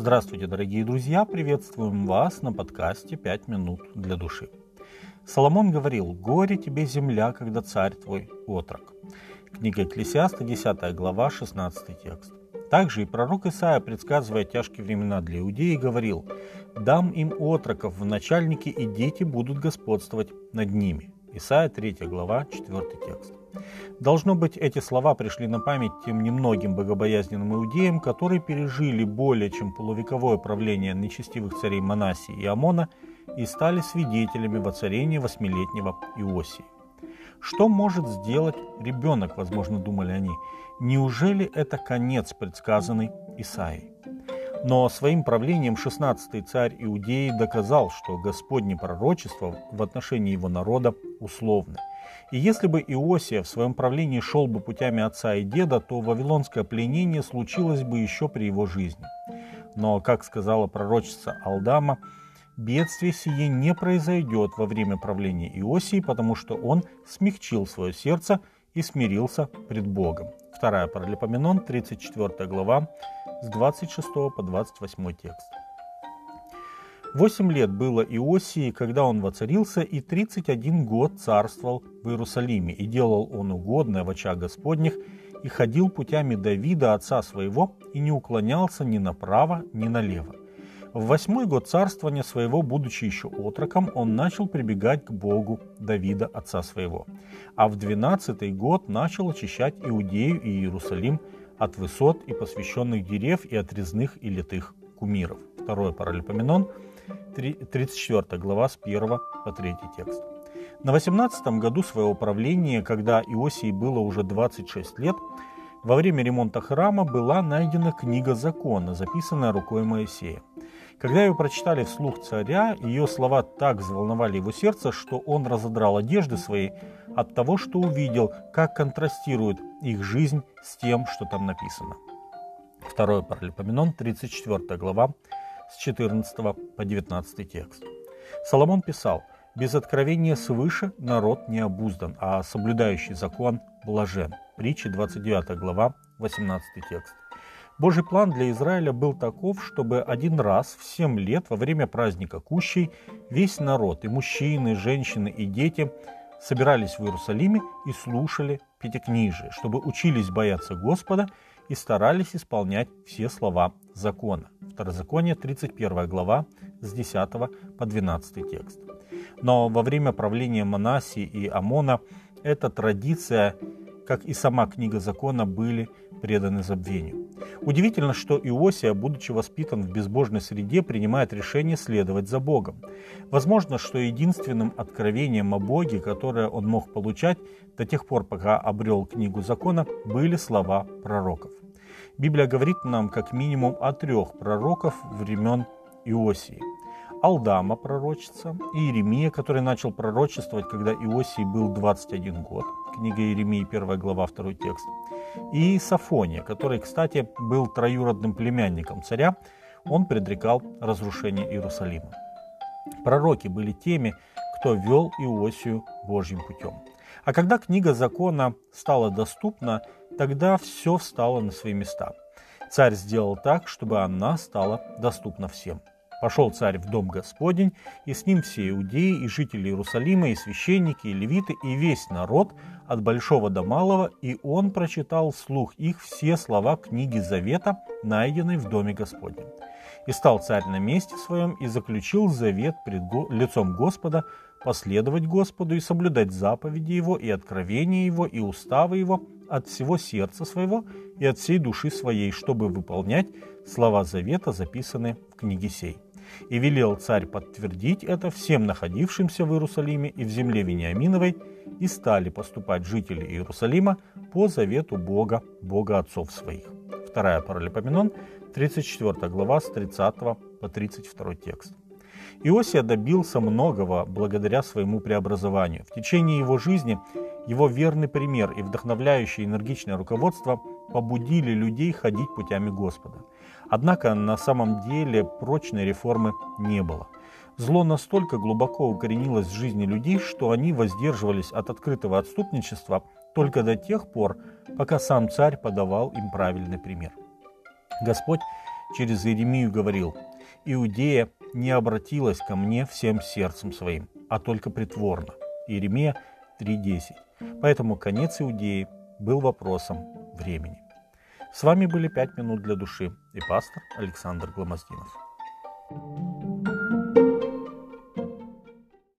Здравствуйте, дорогие друзья! Приветствуем вас на подкасте «Пять минут для души». Соломон говорил, «Горе тебе, земля, когда царь твой отрок». Книга Экклесиаста, 10 глава, 16 текст. Также и пророк Исаия, предсказывая тяжкие времена для иудеи, говорил, «Дам им отроков в начальники, и дети будут господствовать над ними». Исаия 3 глава, 4 текст. Должно быть, эти слова пришли на память тем немногим богобоязненным иудеям, которые пережили более чем полувековое правление нечестивых царей Манасии и Амона и стали свидетелями воцарения восьмилетнего Иосии. Что может сделать ребенок, возможно, думали они. Неужели это конец, предсказанный Исаией? Но своим правлением 16-й царь Иудеи доказал, что Господне пророчество в отношении его народа условны. И если бы Иосия в своем правлении шел бы путями отца и деда, то вавилонское пленение случилось бы еще при его жизни. Но, как сказала пророчица Алдама, бедствие сие не произойдет во время правления Иосии, потому что он смягчил свое сердце и смирился пред Богом. Вторая Паралипоменон, 34 глава, с 26 по 28 текст. Восемь лет было Иосии, когда он воцарился, и тридцать один год царствовал в Иерусалиме, и делал он угодное в очах Господних, и ходил путями Давида, отца своего, и не уклонялся ни направо, ни налево. В восьмой год царствования своего, будучи еще отроком, он начал прибегать к Богу Давида, отца своего. А в двенадцатый год начал очищать Иудею и Иерусалим от высот и посвященных дерев и от резных и литых кумиров. Второе Паралипоменон – 34 глава с 1 по 3 текст. На 18 году своего правления, когда Иосии было уже 26 лет, во время ремонта храма была найдена книга закона, записанная рукой Моисея. Когда ее прочитали вслух царя, ее слова так взволновали его сердце, что он разодрал одежды свои от того, что увидел, как контрастирует их жизнь с тем, что там написано. Второе Паралипоменон, 34 глава, с 14 по 19 текст. Соломон писал, «Без откровения свыше народ не обуздан, а соблюдающий закон блажен». Притча 29 глава, 18 текст. Божий план для Израиля был таков, чтобы один раз в семь лет во время праздника Кущей весь народ, и мужчины, и женщины, и дети собирались в Иерусалиме и слушали Пятикнижие, чтобы учились бояться Господа и старались исполнять все слова закона. Второзаконие, 31 глава, с 10 по 12 текст. Но во время правления Манасии и Амона эта традиция, как и сама книга закона, были преданы забвению. Удивительно, что Иосия, будучи воспитан в безбожной среде, принимает решение следовать за Богом. Возможно, что единственным откровением о Боге, которое он мог получать до тех пор, пока обрел книгу закона, были слова пророков. Библия говорит нам как минимум о трех пророков времен Иосии. Алдама пророчица, Иеремия, который начал пророчествовать, когда Иосии был 21 год, книга Иеремии, 1 глава, 2 текст, и Сафония, который, кстати, был троюродным племянником царя, он предрекал разрушение Иерусалима. Пророки были теми, кто вел Иосию Божьим путем. А когда книга закона стала доступна, тогда все встало на свои места. Царь сделал так, чтобы она стала доступна всем. Пошел царь в дом Господень, и с ним все иудеи, и жители Иерусалима, и священники, и левиты, и весь народ, от большого до малого, и он прочитал вслух их все слова книги Завета, найденной в доме Господнем. И стал царь на месте своем, и заключил завет пред лицом Господа, последовать Господу и соблюдать заповеди Его, и откровения Его, и уставы Его от всего сердца своего и от всей души своей, чтобы выполнять слова завета, записанные в книге сей. И велел царь подтвердить это всем находившимся в Иерусалиме и в земле Вениаминовой, и стали поступать жители Иерусалима по завету Бога, Бога отцов своих. Вторая Паралипоменон, 34 глава, с 30 по 32 текст. Иосия добился многого благодаря своему преобразованию. В течение его жизни его верный пример и вдохновляющее энергичное руководство побудили людей ходить путями Господа. Однако на самом деле прочной реформы не было. Зло настолько глубоко укоренилось в жизни людей, что они воздерживались от открытого отступничества только до тех пор, пока сам царь подавал им правильный пример. Господь через Иеремию говорил, «Иудея не обратилась ко мне всем сердцем своим, а только притворно». Иеремия 3.10. Поэтому конец Иудеи был вопросом времени. С вами были «Пять минут для души» и пастор Александр Гломоздинов. thank you